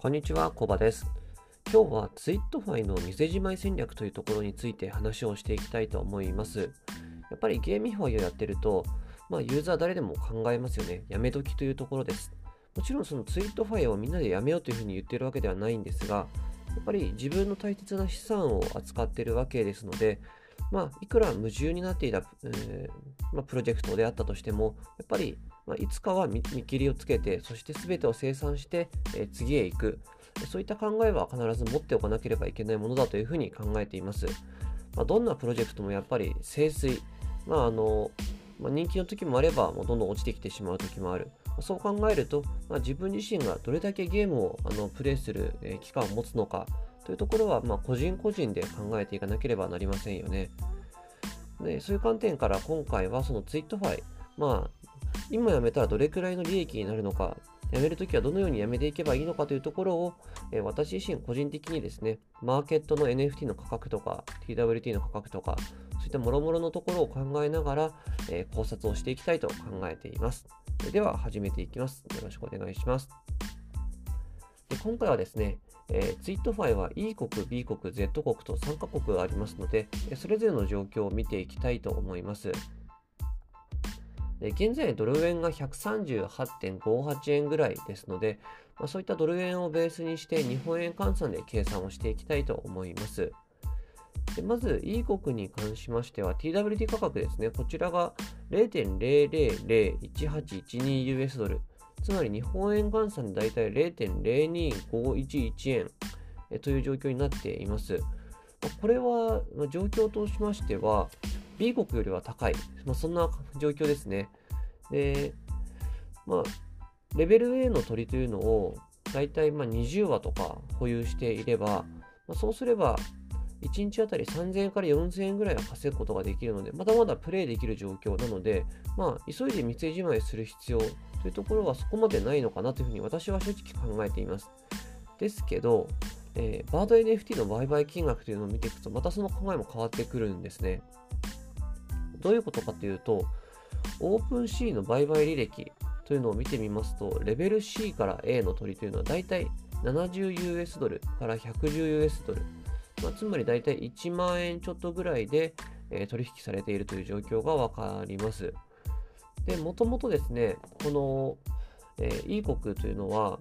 こんにちは、コバです。今日はツイットファイの店じまい戦略というところについて話をしていきたいと思います。やっぱり GameFi をやってると、まあ、ユーザー誰でも考えますよね。やめ時というところです。もちろんそのツイートファイをみんなでやめようというふうに言ってるわけではないんですが、やっぱり自分の大切な資産を扱ってるわけですので、まあ、いくら夢中になっていた、えーまあ、プロジェクトであったとしても、やっぱり、まあ、いつかは見切りをつけて、そして全てを生産して、えー次へ行く。そういった考えは必ず持っておかなければいけないものだというふうに考えています。まあ、どんなプロジェクトもやっぱり清水、まああのまあ、人気の時もあれば、もうどんどん落ちてきてしまう時もある。そう考えると、まあ、自分自身がどれだけゲームをあのプレイする、えー期間を持つのかというところは、まあ、個人個人で考えていかなければなりませんよね。でそういう観点から今回はそのツイートファイ、まあ、今やめたらどれくらいの利益になるのか、やめるときはどのようにやめていけばいいのかというところを、えー私自身個人的にですね、マーケットの NFT の価格とか、TWT の価格とか、そういった諸々のところを考えながら、えー考察をしていきたいと考えています。では始めていきます。よろしくお願いします。で今回はですね、えーツイートファイは E 国、B 国、Z 国と3カ国ありますので、それぞれの状況を見ていきたいと思います。で現在、ドル円が138.58円ぐらいですので、まあ、そういったドル円をベースにして日本円換算で計算をしていきたいと思います。でまず、E 国に関しましては TWT 価格ですね。こちらが 0.0001812US ドル。つまり日本円換算でだいたい0.02511円という状況になっています。これは状況としましては B 国よりは高い、まあ、そんな状況ですね。で、まあ、レベル A の鳥というのをだいたいま20羽とか保有していれば、まあ、そうすれば1日あたり3000円から4000円ぐらいは稼ぐことができるので、まだまだプレイできる状況なので、まあ、急いで店じまいする必要というところはそこまでないのかなというふうに私は正直考えています。ですけど、えーバード NFT の売買金額というのを見ていくと、またその考えも変わってくるんですね。どういうことかというと、オープン C の売買履歴というのを見てみますと、レベル C から A の取りというのはだいたい 70US ドルから 110US ドル、まあ、つまりだいたい1万円ちょっとぐらいで、えー取引されているという状況がわかります。で、もともとですね、この、えー E 国というのは、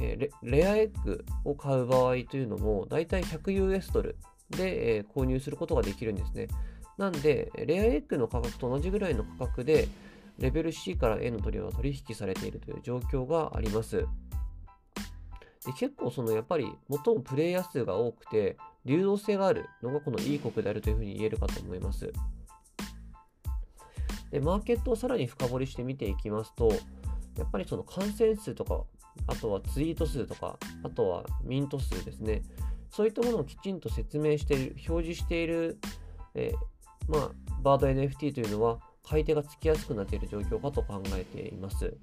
えーレアエッグを買う場合というのも、だいたい 100US ドルで、えー購入することができるんですね。なんで、レアエッグの価格と同じぐらいの価格で、レベル C から A の鳥は取引されているという状況があります。で結構そのやっぱり最もプレイヤー数が多くて流動性があるのがこの E 国であるというふうに言えるかと思います。で、マーケットをさらに深掘りして見ていきますと、やっぱりその感染数とか、あとはツイート数とか、あとはミント数ですね。そういったものをきちんと説明している、表示している、えーまあ、バード NFT というのは、買い手がつきやすくなっている状況かと考えています。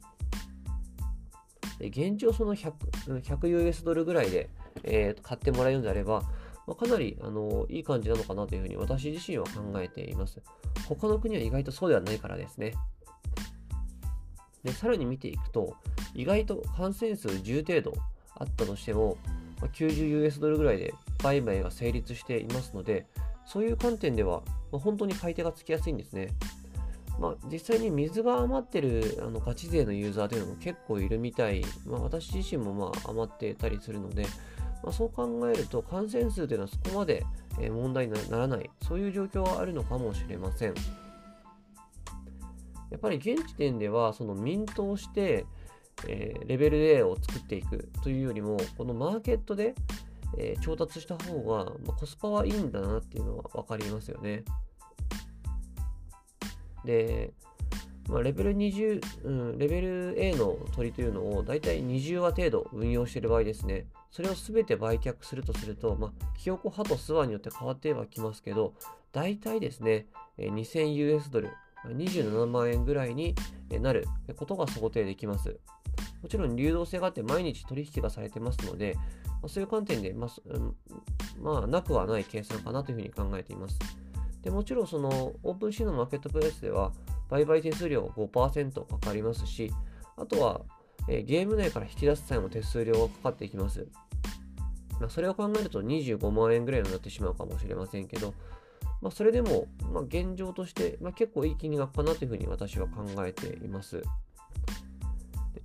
で現状その 100, 100US ドルぐらいで、えー買ってもらえるのであれば、まあ、かなりあのいい感じなのかなというふうに私自身は考えています。他の国は意外とそうではないからですね。でさらに見ていくと、意外と感染数10程度あったとしても、まあ 90US ドルぐらいで売買が成立していますので、そういう観点では、まあ本当に買い手がつきやすいんですね。まあ、実際に水が余ってるあのガチ勢のユーザーというのも結構いるみたい、まあ、私自身もまあ余ってたりするので、まあ、そう考えると感染数というのはそこまで問題にならない、そういう状況はあるのかもしれません。やっぱり現時点では、そのミントをして、えーレベル A を作っていくというよりも、このマーケットで、えー調達した方が、まあ、コスパはいいんだなっていうのは分かりますよね。で、まあ、レベル20、うん、レベル A の鳥というのをだいたい20話程度運用している場合ですね、それをすべて売却するとすると、まあ、ひよこ、歯とスワによって変わってはきますけど、だいたいですね、2000US ドル、27万円ぐらいになることが想定できます。もちろん流動性があって毎日取引がされてますので、まあ、そういう観点で、まあそうんまあ、なくはない計算かなというふうに考えています。でもちろんそのオープンシーのマーケットプレイスでは売買手数料5%かかりますし、あとはえー、ゲーム内から引き出す際も手数料がかかっていきます。まあ、それを考えると25万円ぐらいになってしまうかもしれませんけど、まあ、それでも、まあ、現状として、まあ、結構いい金額かなというふうに私は考えています。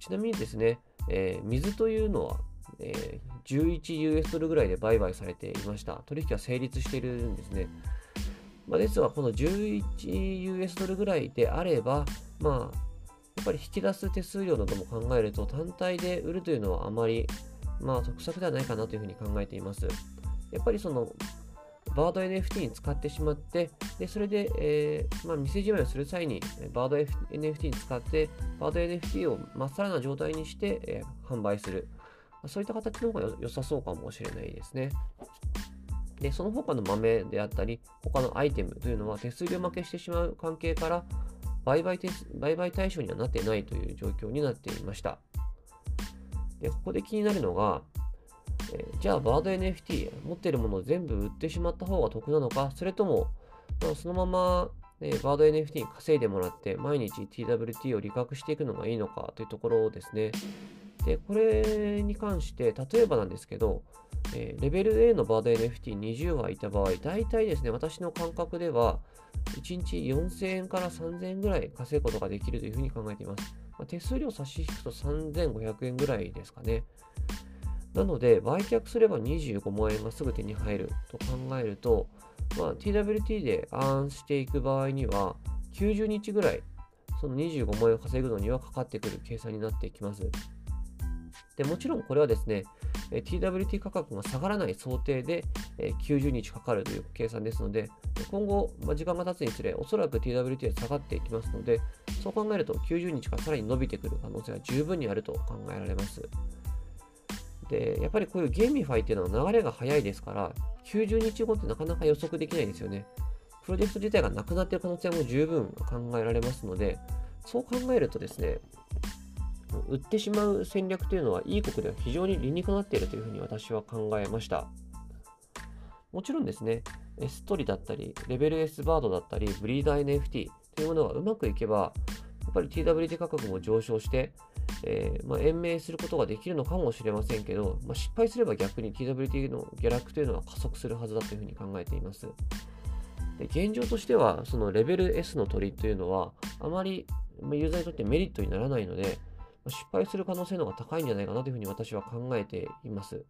ちなみにですね、えー、水というのは、えー、11US ドルぐらいで売買されていました。取引は成立しているんですね。まあ、ですが、この 11US ドルぐらいであれば、まあ、やっぱり引き出す手数料なども考えると、単体で売るというのはあまり、まあ、得策ではないかなというふうに考えています。やっぱりその、バード NFT に使ってしまって、でそれで、えー、まあ、店じまいをする際に、バード NFT に使って、バード NFT をまっさらな状態にして、えー、販売する。そういった形の方が良さそうかもしれないですね。で、その他の豆であったり、他のアイテムというのは手数料負けしてしまう関係から、売買売買対象にはなってないという状況になっていました。で、ここで気になるのが、えー、じゃあバード NFT 持ってるものを全部売ってしまった方が得なのか、それとも、そのまま、ね、バード NFT に稼いでもらって毎日 TWT を利確していくのがいいのか？というところですね。で、これに関して、例えばなんですけど、えー、レベル A のバード NFT20 はいた場合、大体ですね、私の感覚では、1日4000円から3000円ぐらい稼ぐことができるというふうに考えています。まあ、手数料差し引くと3500円ぐらいですかね。なので、売却すれば25万円がすぐ手に入ると考えると、まあ、TWT でアーンしていく場合には、90日ぐらい、その25万円を稼ぐのにはかかってくる計算になっていきます。でもちろんこれはですね、TWT 価格が下がらない想定で90日かかるという計算ですので、今後、時間が経つにつれ、おそらく TWT は下がっていきますので、そう考えると90日からさらに伸びてくる可能性は十分にあると考えられます。で、やっぱりこういう GameFi っていうのは流れが早いですから、90日後ってなかなか予測できないですよね。プロジェクト自体がなくなっている可能性も十分考えられますので、そう考えるとですね、売ってしまう戦略というのは、 E 国では非常に理にかなっているというふうに私は考えました。もちろんですね、S トリだったり、レベル S バードだったり、ブリーダー NFT というものがうまくいけば、やっぱり TWT 価格も上昇して、えー、まあ、延命することができるのかもしれませんけど、まあ、失敗すれば逆に TWT の下落というのは加速するはずだというふうに考えています。で現状としては、そのレベル S の鳥というのは、あまりユーザーにとってメリットにならないので、まあ失敗する可能性の方が高いんじゃないかなというふうに私は考えています。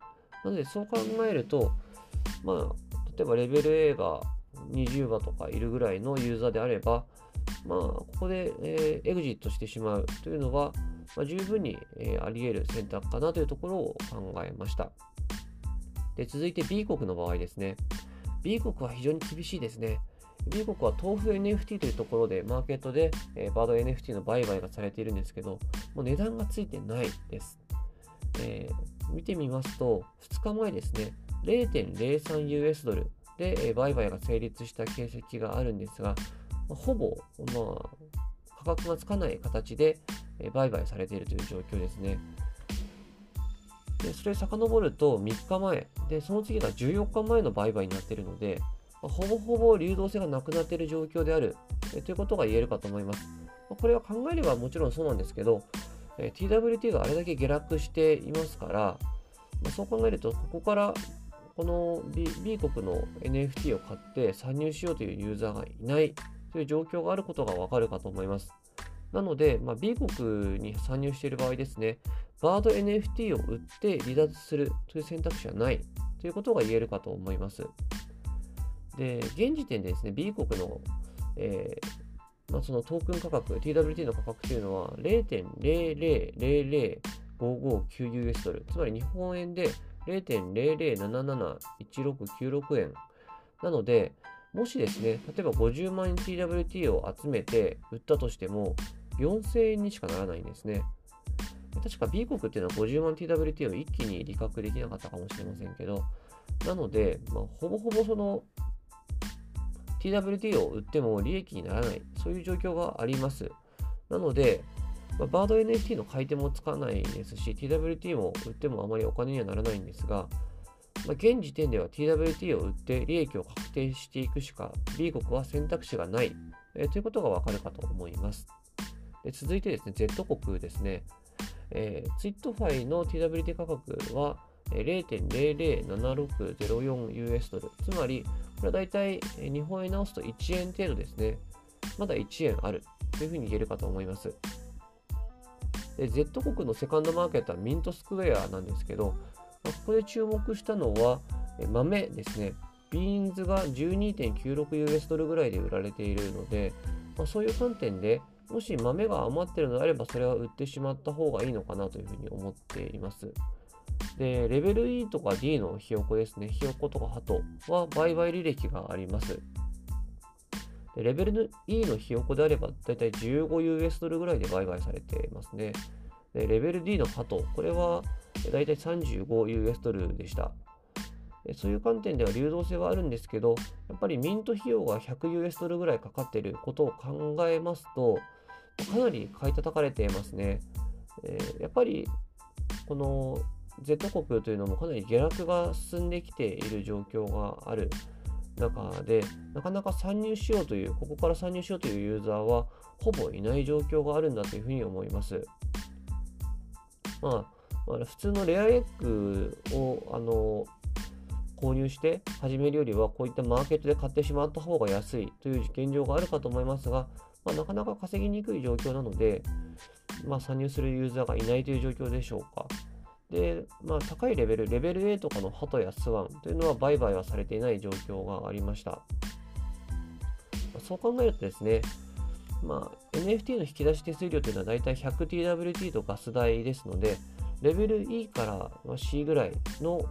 なので、そう考えると、まあ、例えばレベル A が20話とかいるぐらいのユーザーであれば、まあ、ここで、えー、エグジットしてしまうというのは、まあ、十分に、えー、あり得る選択かなというところを考えました。で続いて B 国の場合ですね。B 国は非常に厳しいですね。B 国は豆腐 NFT というところでマーケットで、えー、バード NFT の売買がされているんですけど、もう値段がついてないです。えー、見てみますと、2日前ですね、0.03US ドルで、えー、売買が成立した形跡があるんですが、ほぼ、まあ、価格がつかない形で、売買されているという状況ですね。でそれ遡ると3日前で、その次が14日前の売買になっているので、ま、ほぼほぼ流動性がなくなっている状況である、えということが言えるかと思います。ま、これは考えればもちろんそうなんですけど、え TWT があれだけ下落していますから、まあ、そう考えると、ここからこの B, B 国の NFT を買って参入しようというユーザーがいないという状況があることがわかるかと思います。なので、まあ、B 国に参入している場合ですね、バード NFT を売って離脱するという選択肢はないということが言えるかと思います。で、現時点でですね、B 国の、えー、まあ、そのトークン価格、TWT の価格というのは 0.00005599US ドル、つまり日本円で0.00771696円なので、もしですね、例えば50万円 TWT を集めて売ったとしても、4000円にしかならないんですね。確か B 国っていうのは50万 TWT を一気に利確できなかったかもしれませんけど、なので、まあ、ほぼほぼその TWT を売っても利益にならない、そういう状況があります。なので、まあ、バード NFT の買い手もつかないですし、TWT も売ってもあまりお金にはならないんですが、まあ、現時点では TWT を売って利益を確定していくしか B 国は選択肢がない、えー、ということがわかるかと思います。で続いてですね、Z 国ですね。えー、ツイットファイの TWT 価格は 0.007604US ドル。つまり、これはだいたい日本円直すと1円程度ですね。まだ1円あるというふうに言えるかと思います。で Z 国のセカンドマーケットはミントスクエアなんですけど、ここで注目したのは豆ですね。ビーンズが 12.96US ドルぐらいで売られているので、まあ、そういう観点でもし豆が余ってるのであればそれは売ってしまった方がいいのかなというふうに思っています。で、レベル E とか D のひよこですね。ひよことかハトは売買履歴があります。でレベル E のひよこであれば、だいたい 15US ドルぐらいで売買されていますね。レベル D のハト、これはだいたい 35US ドルでした。そういう観点では流動性はあるんですけど、やっぱりミント費用が 100US ドルぐらいかかっていることを考えますと、かなり買い叩かれていますね。えー、やっぱり、この Z 国というのもかなり下落が進んできている状況がある中で、なかなか参入しようという、ここから参入しようというユーザーはほぼいない状況があるんだというふうに思います。まあ、普通のレアエッグをあの購入して始めるよりはこういったマーケットで買ってしまった方が安いという現状があるかと思いますが、まあ、なかなか稼ぎにくい状況なので、まあ、参入するユーザーがいないという状況でしょうか。で、まあ、高いレベル、レベル A とかのハトやスワンというのは売買はされていない状況がありました。そう考えるとですね、まあ、NFT の引き出し手数料というのはだいたい 100TWT とガス代ですので、レベル E から C ぐらいの、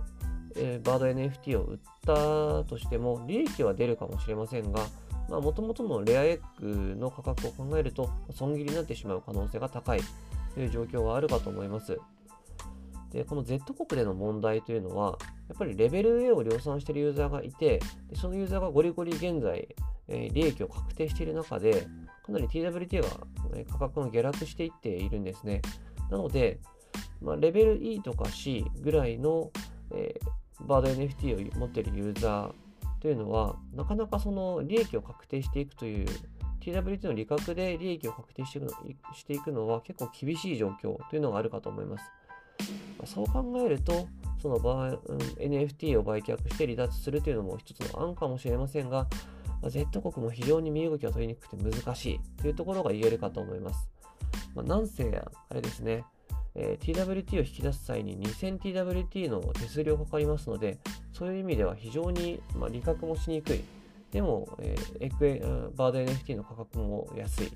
えー、バード NFT を売ったとしても、利益は出るかもしれませんが、もともとのレアエッグの価格を考えると、損切りになってしまう可能性が高いという状況があるかと思います。で、この Z 国での問題というのは、やっぱりレベル A を量産しているユーザーがいて、そのユーザーがゴリゴリ現在、えー、利益を確定している中で、かなり TWT が、え価格が下落していっているんですね。なので、まあ、レベル E とか C ぐらいの、えー、バード NFT を持っているユーザーというのは、なかなかその利益を確定していくという TWT の利確で利益を確定していくのしていくのは結構厳しい状況というのがあるかと思います。そう考えると、その場合、うん、NFT を売却して離脱するというのも一つの案かもしれませんが、まあ、Z 国も非常に身動きが取りにくくて難しいというところが言えるかと思います。まあ、なんせ、あれですね、えー、TWT を引き出す際に 2000TWT の手数料かかりますので、そういう意味では非常に、まあ、利確もしにくい。でも、えー、エクエバード NFT の価格も安い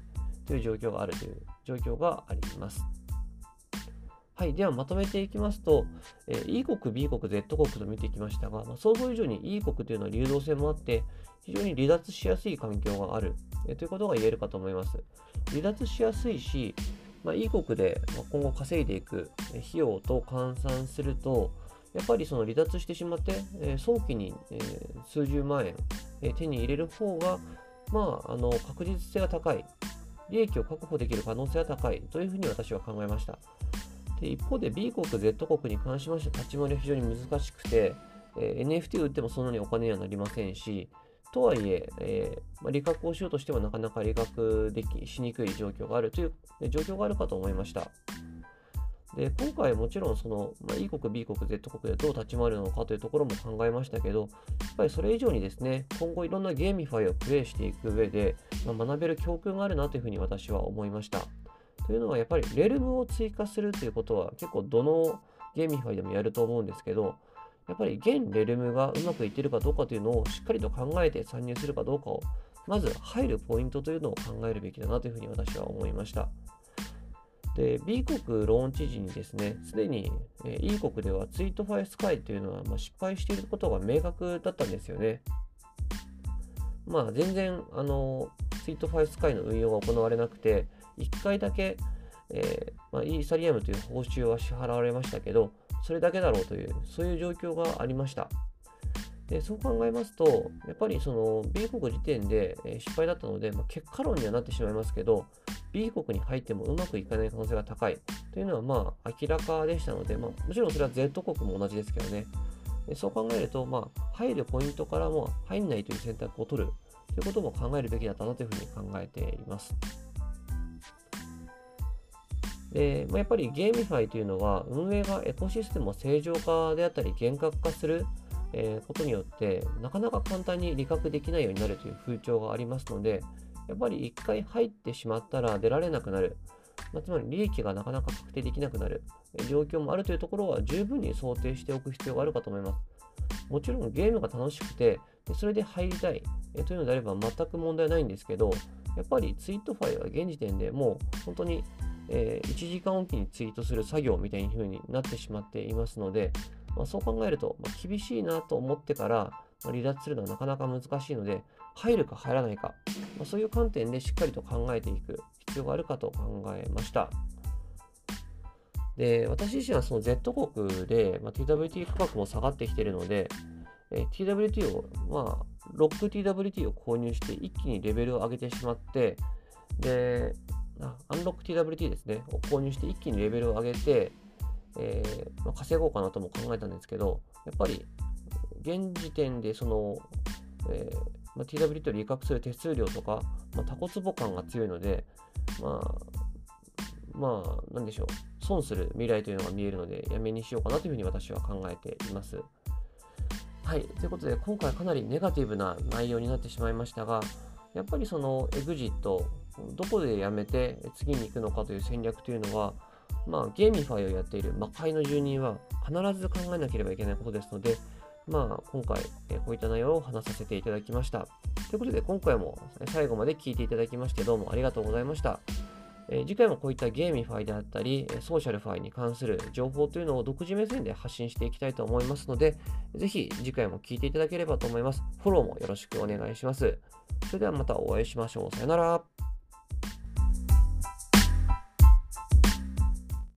という状況があるという状況があります。はい。ではまとめていきますと、えー、E 国、B 国、Z 国と見てきましたが、まあ、想像以上に E 国というのは流動性もあって、非常に離脱しやすい環境がある、えー、ということが言えるかと思います。離脱しやすいし、まあ、E 国で今後稼いでいく費用と換算すると、やっぱりその離脱してしまって、えー、早期に、えー、数十万円、えー、手に入れる方が、まあ、あの確実性が高い、利益を確保できる可能性が高いというふうに私は考えました。で一方で B 国、Z 国に関しまして立ち回りは非常に難しくて、えー、NFT を売ってもそんなにお金にはなりませんし、とはいええー、まあ、利確をしようとしてもなかなか利確できしにくい状況があるという状況があるかと思いました。で今回もちろんその、まあ、E 国、B 国、Z 国でどう立ち回るのかというところも考えましたけど、やっぱりそれ以上にですね、今後いろんな GameFi をプレイしていく上で、まあ、学べる教訓があるなというふうに私は思いました。というのはやっぱりレルムを追加するということは結構どの GameFi でもやると思うんですけど、やっぱり現レルムがうまくいってるかどうかというのをしっかりと考えて参入するかどうかを、まず入るポイントというのを考えるべきだなというふうに私は思いました。で、B 国ローンチ時にですね、すでに E 国ではツイートファイスカイというのはま失敗していることが明確だったんですよね。まあ全然あのツイートファイスカイの運用が行われなくて、1回だけ、えー、まあ、イーサリアムという報酬は支払われましたけど、それだけだろうという、そういう状況がありました。でそう考えますと、やっぱりその B 国時点で失敗だったので、まあ、結果論にはなってしまいますけど、B 国に入ってもうまくいかない可能性が高いというのはまあ明らかでしたので、まあ、もちろんそれは Z 国も同じですけどね。そう考えると、まあ、入るポイントからも入んないという選択を取るということも考えるべきだったなというふうに考えています。で、まあ、やっぱり GameFi というのは運営がエコシステムを正常化であったり厳格化する、え、ことによってなかなか簡単に利確できないようになるという風潮がありますのでやっぱり一回入ってしまったら出られなくなる、まあ、つまり利益がなかなか確定できなくなる。状況もあるというところは十分に想定しておく必要があるかと思います。もちろんゲームが楽しくて、それで入りたい。というのであれば全く問題ないんですけど、やっぱりツイートファイは現時点でもう本当に、えー、1時間おきにツイートする作業みたいな風になってしまっていますので、まあ、そう考えると、まあ、厳しいなと思ってから、まあ、離脱するのはなかなか難しいので、入るか入らないか、まあ、そういう観点でしっかりと考えていく必要があるかと考えました。で、私自身はその Z 国で、まあ、TWT 価格も下がってきているので、えー、TWT を、まあ、ロック TWT を購入して一気にレベルを上げてしまって、で、アンロック TWT ですね、を購入して一気にレベルを上げて、えー、まあ、稼ごうかなとも考えたんですけど、やっぱり現時点でその、えーまあ、TWT を利確する手数料とか、まあ、タコツボ感が強いので、まあ、まあ、なんでしょう、損する未来というのが見えるので、やめにしようかなというふうに私は考えています。はい、ということで、今回かなりネガティブな内容になってしまいましたが、やっぱりそのエグジット、どこでやめて次に行くのかという戦略というのは、まあ、 GameFi をやっている魔界の住人は必ず考えなければいけないことですので、まあ、今回、えこういった内容を話させていただきました。ということで、今回も最後まで聞いていただきまして、どうもありがとうございました。え次回もこういった GameFi であったり、 SocialFi に関する情報というのを独自目線で発信していきたいと思いますので、ぜひ次回も聞いていただければと思います。フォローもよろしくお願いします。それではまたお会いしましょう。さよなら。